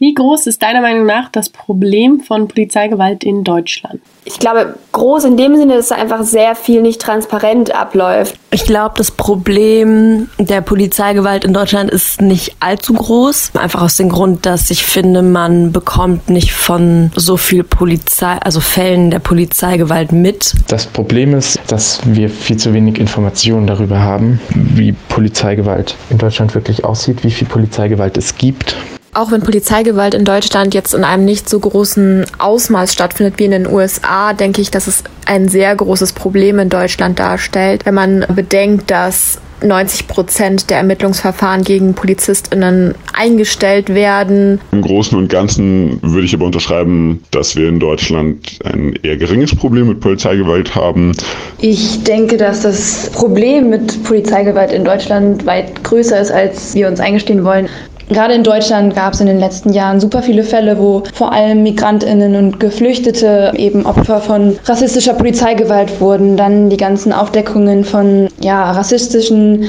Wie groß ist deiner Meinung nach das Problem von Polizeigewalt in Deutschland? Ich glaube, groß in dem Sinne, dass einfach sehr viel nicht transparent abläuft. Ich glaube, das Problem der Polizeigewalt in Deutschland ist nicht allzu groß. Einfach aus dem Grund, dass ich finde, man bekommt nicht von so viel Polizei, also Fällen der Polizeigewalt mit. Das Problem ist, dass wir viel zu wenig Informationen darüber haben, wie Polizeigewalt in Deutschland wirklich aussieht, wie viel Polizeigewalt es gibt auch wenn Polizeigewalt in Deutschland jetzt in einem nicht so großen Ausmaß stattfindet wie in den USA, denke ich, dass es ein sehr großes Problem in Deutschland darstellt, wenn man bedenkt, dass 90 Prozent der Ermittlungsverfahren gegen PolizistInnen eingestellt werden. Im Großen und Ganzen würde ich aber unterschreiben, dass wir in Deutschland ein eher geringes Problem mit Polizeigewalt haben. Ich denke, dass das Problem mit Polizeigewalt in Deutschland weit größer ist, als wir uns eingestehen wollen. Gerade in Deutschland gab es in den letzten Jahren super viele Fälle, wo vor allem Migrantinnen und Geflüchtete eben Opfer von rassistischer Polizeigewalt wurden. Dann die ganzen Aufdeckungen von ja, rassistischen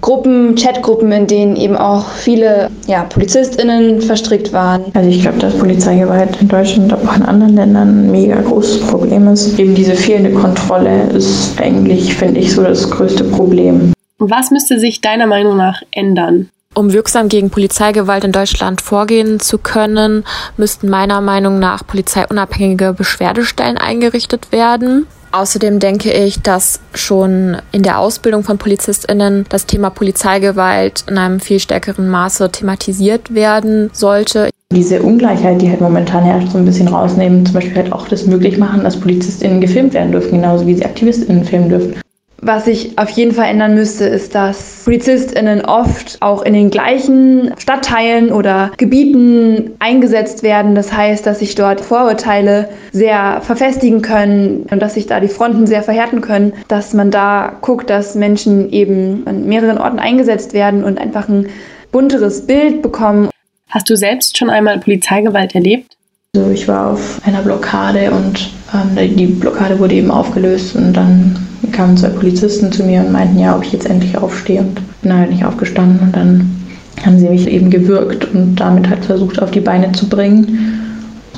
Gruppen, Chatgruppen, in denen eben auch viele ja, PolizistInnen verstrickt waren. Also ich glaube, dass Polizeigewalt in Deutschland, aber auch in anderen Ländern ein mega großes Problem ist. Eben diese fehlende Kontrolle ist eigentlich, finde ich, so das größte Problem. Was müsste sich deiner Meinung nach ändern? Um wirksam gegen Polizeigewalt in Deutschland vorgehen zu können, müssten meiner Meinung nach polizeiunabhängige Beschwerdestellen eingerichtet werden. Außerdem denke ich, dass schon in der Ausbildung von Polizistinnen das Thema Polizeigewalt in einem viel stärkeren Maße thematisiert werden sollte. Diese Ungleichheit, die halt momentan herrscht, so ein bisschen rausnehmen, zum Beispiel halt auch das möglich machen, dass PolizistInnen gefilmt werden dürfen, genauso wie sie AktivistInnen filmen dürfen. Was sich auf jeden Fall ändern müsste, ist, dass PolizistInnen oft auch in den gleichen Stadtteilen oder Gebieten eingesetzt werden. Das heißt, dass sich dort Vorurteile sehr verfestigen können und dass sich da die Fronten sehr verhärten können, dass man da guckt, dass Menschen eben an mehreren Orten eingesetzt werden und einfach ein bunteres Bild bekommen. Hast du selbst schon einmal Polizeigewalt erlebt? Also ich war auf einer Blockade und ähm, die Blockade wurde eben aufgelöst und dann kamen zwei Polizisten zu mir und meinten, ja, ob ich jetzt endlich aufstehe und bin halt nicht aufgestanden und dann haben sie mich eben gewürgt und damit halt versucht auf die Beine zu bringen.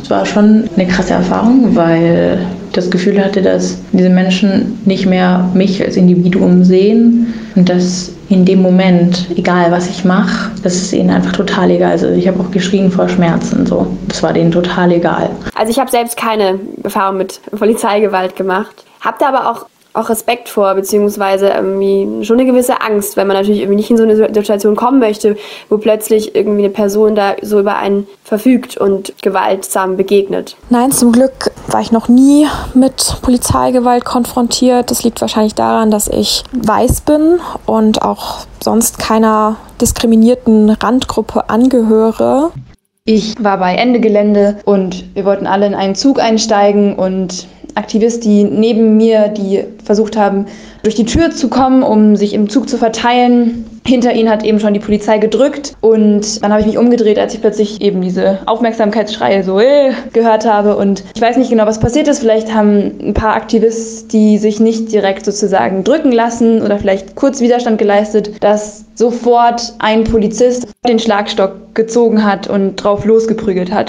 Es war schon eine krasse Erfahrung, weil ich das Gefühl hatte, dass diese Menschen nicht mehr mich als Individuum sehen und dass in dem Moment, egal was ich mache, das ist ihnen einfach total egal. Also ich habe auch geschrien vor Schmerzen, so. Das war denen total egal. Also ich habe selbst keine Erfahrung mit Polizeigewalt gemacht. Habe da aber auch auch Respekt vor, beziehungsweise irgendwie schon eine gewisse Angst, weil man natürlich irgendwie nicht in so eine Situation kommen möchte, wo plötzlich irgendwie eine Person da so über einen verfügt und gewaltsam begegnet. Nein, zum Glück war ich noch nie mit Polizeigewalt konfrontiert. Das liegt wahrscheinlich daran, dass ich weiß bin und auch sonst keiner diskriminierten Randgruppe angehöre. Ich war bei Ende Gelände und wir wollten alle in einen Zug einsteigen und Aktivisten neben mir, die versucht haben, durch die Tür zu kommen, um sich im Zug zu verteilen. Hinter ihnen hat eben schon die Polizei gedrückt und dann habe ich mich umgedreht, als ich plötzlich eben diese Aufmerksamkeitsschreie so äh, gehört habe und ich weiß nicht genau, was passiert ist. Vielleicht haben ein paar Aktivisten, die sich nicht direkt sozusagen drücken lassen oder vielleicht kurz Widerstand geleistet, dass sofort ein Polizist den Schlagstock gezogen hat und drauf losgeprügelt hat.